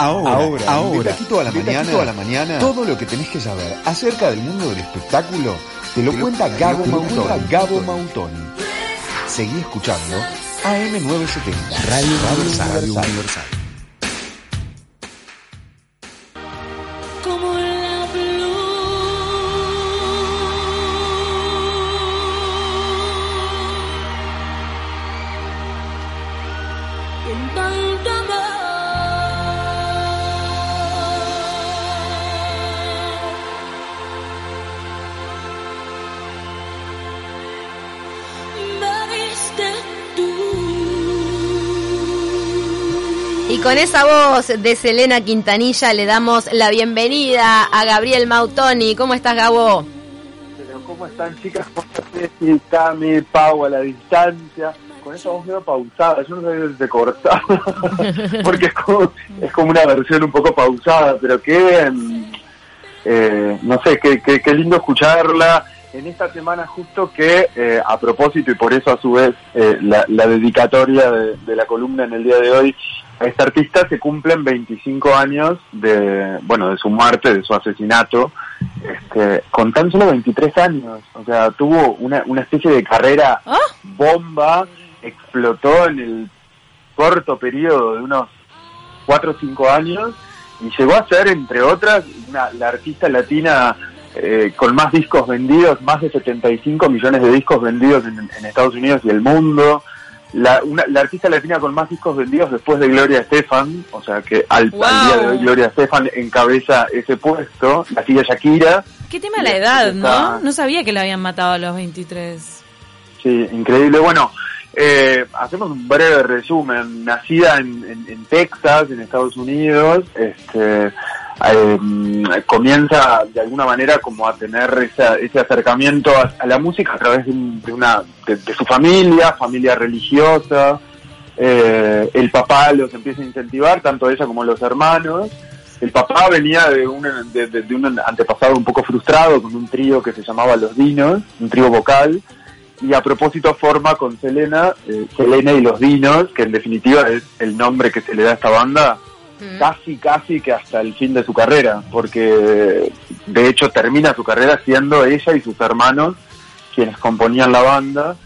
Ahora, ahora, ahora, de la mañana, a la mañana, todo lo que tenés que saber acerca del mundo del espectáculo te lo, cuenta Gabo Mautoni. Gabo Mautoni. Seguí escuchando AM970, Radio, Radio Universal. Con esa voz de Selena Quintanilla le damos la bienvenida a Gabriel Mautoni. ¿Cómo estás, Gabo? Pero ¿cómo están, chicas? ¿Cómo estás, Cami, Pau, a la distancia? Con esa voz medio pausada, yo no sabía si se cortaba, porque es como, es como una versión un poco pausada, pero que, eh, no sé, qué, qué, lindo escucharla en esta semana justo que, eh, a propósito, y por eso a su vez eh, la, dedicatoria de, de, la columna en el día de hoy a esta artista se cumplen 25 años de, bueno, de su muerte, de su asesinato, este, con tan solo 23 años. O sea, tuvo una, una especie de carrera ¿Ah? bomba, explotó en el corto periodo de unos 4 o 5 años y llegó a ser, entre otras, la artista latina eh, con más discos vendidos, más de 75 millones de discos vendidos en Estados Unidos y el mundo la, la artista latina con más discos vendidos después de Gloria Estefan, o sea que al, día de hoy Gloria Estefan encabeza ese puesto, la sigue Shakira. Qué tema la edad, ¿no? No sabía que la habían matado a los 23. Sí, increíble. Bueno, eh, hacemos un breve resumen. Nacida en, en Texas, en Estados Unidos, este, eh, comienza de alguna manera como a tener ese acercamiento a, la música a través de, una de, su familia, familia religiosa. Eh, el papá los empieza a incentivar, tanto ella como los hermanos. El papá venía de un, de, un antepasado un poco frustrado con un trío que se llamaba Los Dinos, un trío vocal, y a propósito forma con Selena, eh, Selena y los Dinos, que en definitiva es el nombre que se le da a esta banda, casi, casi que hasta el fin de su carrera, porque de hecho termina su carrera siendo ella y sus hermanos quienes componían la banda,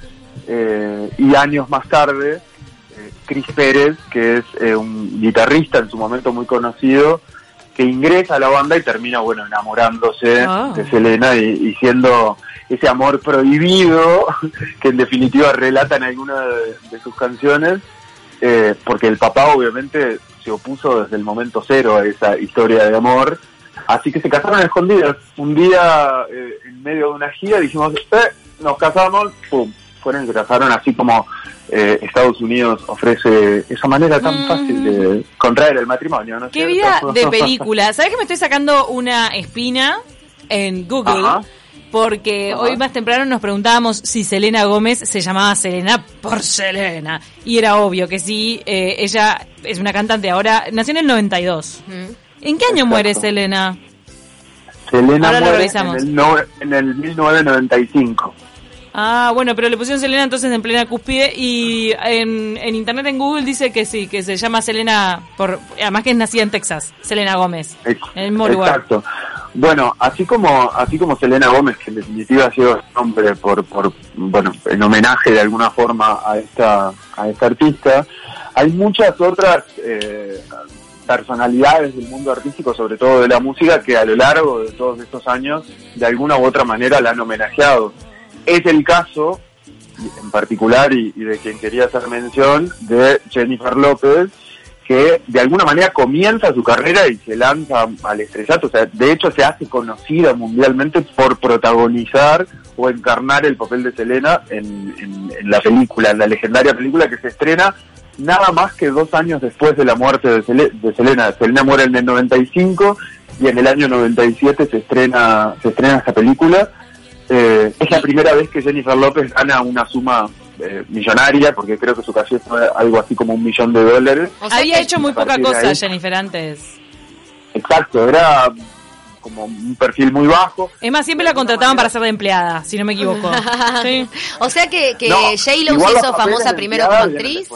eh, y años más tarde, eh, Chris Pérez, que es eh, un guitarrista en su momento muy conocido, que ingresa a la banda y termina, bueno, enamorándose ah. de Selena y, siendo ese amor prohibido que en definitiva relata en alguna de, sus canciones, porque el papá obviamente se opuso desde el momento cero a esa historia de amor. Así que se casaron escondidas. Un día, eh, en medio de una gira, dijimos, eh, nos casamos, pum, fueron y se casaron así como eh, Estados Unidos ofrece esa manera tan mm. fácil de contraer el matrimonio. ¿no Qué vida de película. ¿Sabes que me estoy sacando una espina en Google? Porque hoy más temprano nos preguntábamos si Selena Gómez se llamaba Selena por Selena. Y era obvio que sí, eh, ella es una cantante ahora, nació en el 92. ¿En qué año muere Selena? Selena muere en el, en el 1995. Ah, bueno, pero le pusieron Selena entonces en plena cúspide y en, en, internet, en Google, dice que sí, que se llama Selena, por además que es nacida en Texas, Selena Gómez, en el mismo Exacto. Bueno, así como así como Selena Gómez, que en definitiva ha sido nombre por, por bueno, en homenaje de alguna forma a esta a esta artista, hay muchas otras eh, personalidades del mundo artístico, sobre todo de la música, que a lo largo de todos estos años, de alguna u otra manera, la han homenajeado. Es el caso, en particular, y de quien quería hacer mención, de Jennifer López, que de alguna manera comienza su carrera y se lanza al estrellato. O sea, de hecho se hace conocida mundialmente por protagonizar o encarnar el papel de Selena en, la película, en la legendaria película que se estrena nada más que dos años después de la muerte de, Selena. Selena muere en el 95 y en el año 97 se estrena, se estrena esta película. Eh, es la primera vez que Jennifer López gana una suma eh, millonaria, porque creo que su calle fue algo así como un millón de dólares. Había hecho muy poca cosa Jennifer antes. Exacto, era como un perfil muy bajo. Es más, siempre la contrataban para ser de empleada, si no me equivoco. O sea que, que J-Lo se hizo famosa primero como actriz.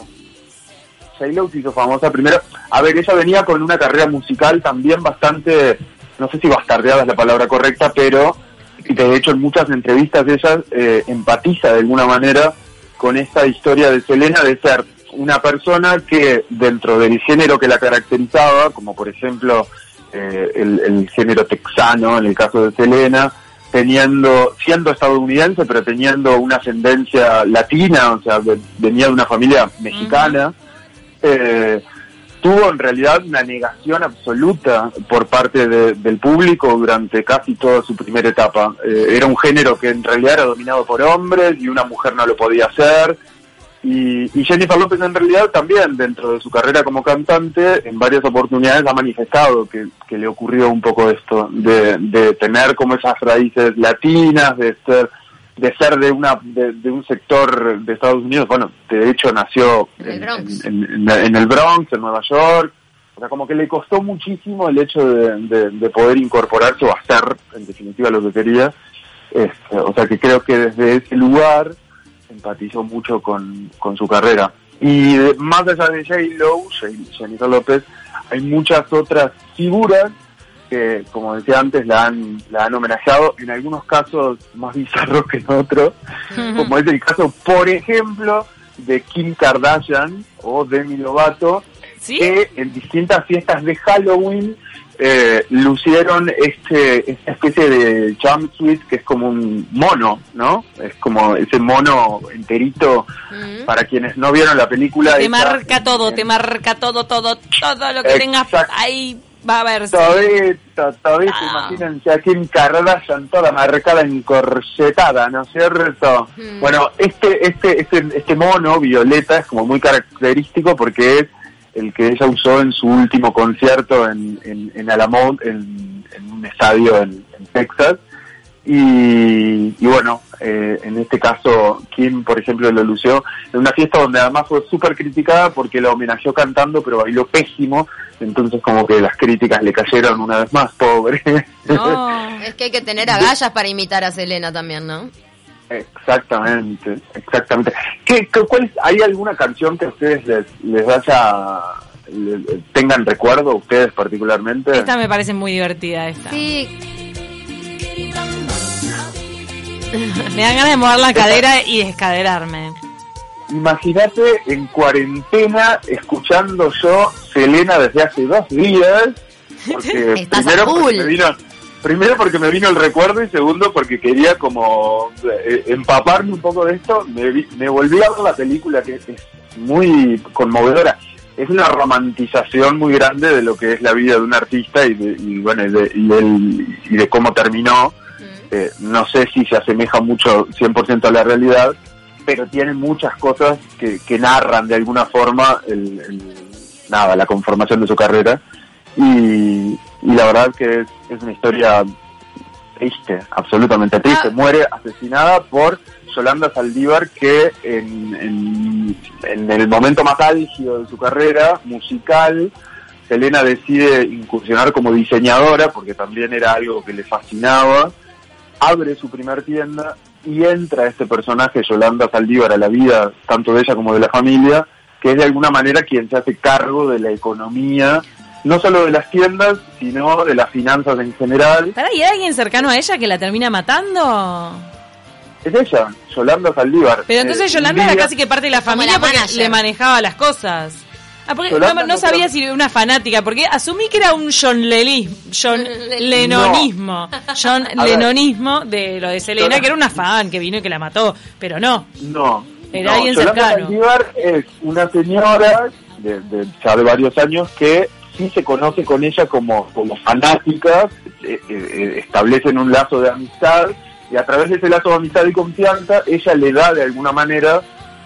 J-Lo se hizo famosa primero. A ver, ella venía con una carrera musical también bastante, no sé si bastardeada es la palabra correcta, pero de hecho en muchas entrevistas ella eh, empatiza de alguna manera con esta historia de Selena de ser una persona que dentro del género que la caracterizaba, como por ejemplo eh, el, género texano en el caso de Selena, teniendo, siendo estadounidense, pero teniendo una ascendencia latina, o sea, venía de una familia mexicana, eh, tuvo en realidad una negación absoluta por parte del público durante casi toda su primera etapa. Eh, era un género que en realidad era dominado por hombres y una mujer no lo podía hacer. Y, Jennifer López en realidad también dentro de su carrera como cantante en varias oportunidades ha manifestado que, le ocurrió un poco esto, de, de tener como esas raíces latinas, de ser de ser de una de, un sector de Estados Unidos, bueno, de hecho nació en, el Bronx, en Nueva York, o sea, como que le costó muchísimo el hecho de, poder incorporarse o hacer, en definitiva, lo que quería. Este, o sea, que creo que desde ese lugar empatizó mucho con, con su carrera. Y más allá de J-Lo, Jennifer López, hay muchas otras figuras que, como decía antes, la han, la han homenajeado, en algunos casos más bizarros que en otros, como es el caso, por ejemplo, de Kim Kardashian o Demi Lovato, que en distintas fiestas de Halloween eh, lucieron este esta especie de jumpsuit que es como un mono, ¿no? Es como ese mono enterito para quienes no vieron la película. Te marca todo, te marca todo, todo, todo lo que tengas ahí va a verse. Todito, todito, ah. imagínense aquí en Kardashian toda marcada encorsetada, ¿no es cierto? Bueno, este, este, este, este mono violeta es como muy característico porque es el que ella usó en su último concierto en, en, en Alamont, en, un estadio en, Texas. Y, y bueno, eh, en este caso, Kim, por ejemplo, lo lució en una fiesta donde además fue súper criticada porque la homenajeó cantando, pero bailó pésimo. Entonces, como que las críticas le cayeron una vez más, pobre. No, es que hay que tener agallas para imitar a Selena también, ¿no? Exactamente, exactamente. ¿Qué, cuál ¿Hay alguna canción que a ustedes les, les vaya, tengan recuerdo, ustedes particularmente? Esta me parece muy divertida, esta. Sí. me dan ganas de mover la cadera y descaderarme. Imagínate en cuarentena escuchando yo Selena desde hace dos días. Porque primero me vino primero porque me vino el recuerdo y segundo porque quería como eh, empaparme un poco de esto. Me, me volví a ver la película que es muy conmovedora. Es una romantización muy grande de lo que es la vida de un artista y, de, bueno, y de, y, de cómo terminó. Eh, no sé si se asemeja mucho 100% a la realidad, pero tiene muchas cosas que, que narran de alguna forma el, nada, la conformación de su carrera. Y, y la verdad que es, una historia triste, absolutamente triste. Ah. Muere asesinada por Yolanda Saldívar, que en, en, el momento más álgido de su carrera musical, Selena decide incursionar como diseñadora, porque también era algo que le fascinaba, abre su primer tienda y entra este personaje, Yolanda Saldívar, a la vida tanto de ella como de la familia, que es de alguna manera quien se hace cargo de la economía no solo de las tiendas, sino de las finanzas en general. ¿Para ¿y hay alguien cercano a ella que la termina matando? Es ella, Yolanda Saldívar. Pero entonces eh, Yolanda era casi que parte de la familia porque le manejaba las cosas. Ah, porque no, sabía si era una fanática, porque asumí que era un John, Lely, John Lennonismo, John Lennonismo de lo de Selena, que era una fan que vino y que la mató, pero no. No. Era alguien Saldívar es una señora de, de, ya de varios años que sí se conoce con ella como, como fanáticas, eh, eh, establecen un lazo de amistad y a través de ese lazo de amistad y confianza ella le da de alguna manera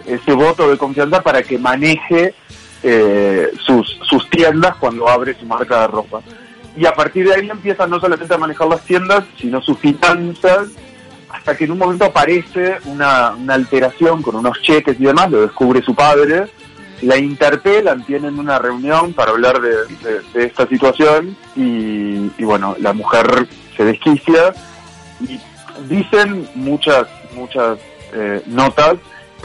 ese voto de confianza para que maneje eh, sus, sus tiendas cuando abre su marca de ropa. Y a partir de ahí empieza no solamente a manejar las tiendas, sino sus finanzas, hasta que en un momento aparece una, una alteración con unos cheques y demás, lo descubre su padre, la interpelan, tienen una reunión para hablar de, esta situación y, bueno, la mujer se desquicia y dicen muchas, muchas eh, notas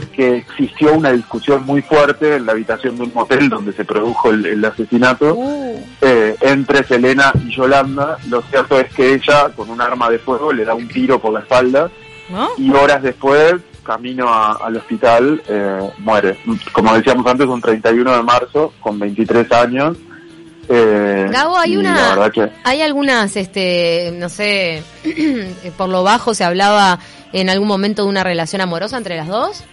que existió una discusión muy fuerte en la habitación de un motel donde se produjo el, asesinato Uh, eh, entre Selena y Yolanda. Lo cierto es que ella, con un arma de fuego, le da un tiro por la espalda ¿No? y horas después, camino a- al hospital, eh, muere. Como decíamos antes, un 31 de marzo, con 23 años. Eh, Gabo, hay una, que hay algunas, este, no sé, por lo bajo se hablaba en algún momento de una relación amorosa entre las dos.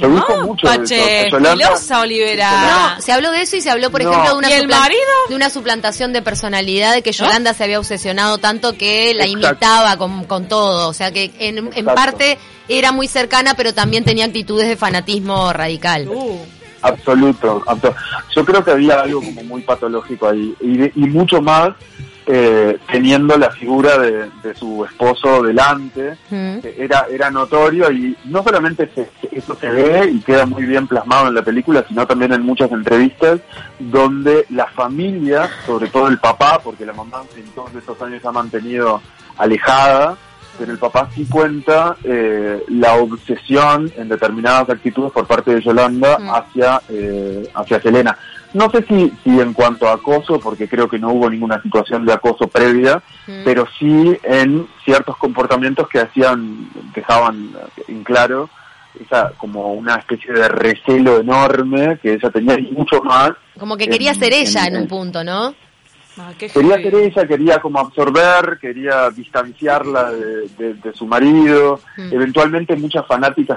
Se dijo No, mucho de Pache, eso. Filosa, Olivera. No, se habló de eso y se habló, por No. ejemplo, de una, ¿Y el de una suplantación de personalidad, de que Yolanda se había obsesionado tanto que la Exacto. imitaba con, con todo. O sea, que en, en parte era muy cercana, pero también tenía actitudes de fanatismo radical. Uh, Absoluto, abso- Yo creo que había algo como muy patológico ahí y, de- y mucho más eh, teniendo la figura de, de su esposo delante. Mm. que Era, era notorio y no solamente se- eso se ve y queda muy bien plasmado en la película, sino también en muchas entrevistas donde la familia, sobre todo el papá, porque la mamá en todos estos años se ha mantenido alejada, pero el papá sí cuenta eh, la obsesión en determinadas actitudes por parte de Yolanda Mm. hacia, eh, hacia Selena. No sé si, si en cuanto a acoso, porque creo que no hubo ninguna situación de acoso previa, Mm. pero sí en ciertos comportamientos que hacían, dejaban en claro esa como una especie de recelo enorme que ella tenía y mucho más. Como que quería en- ser ella en en- un punto, ¿no? ah, Quería ser ella, quería como absorber, quería distanciarla de, de- de su marido. Mm. Eventualmente muchas fanáticas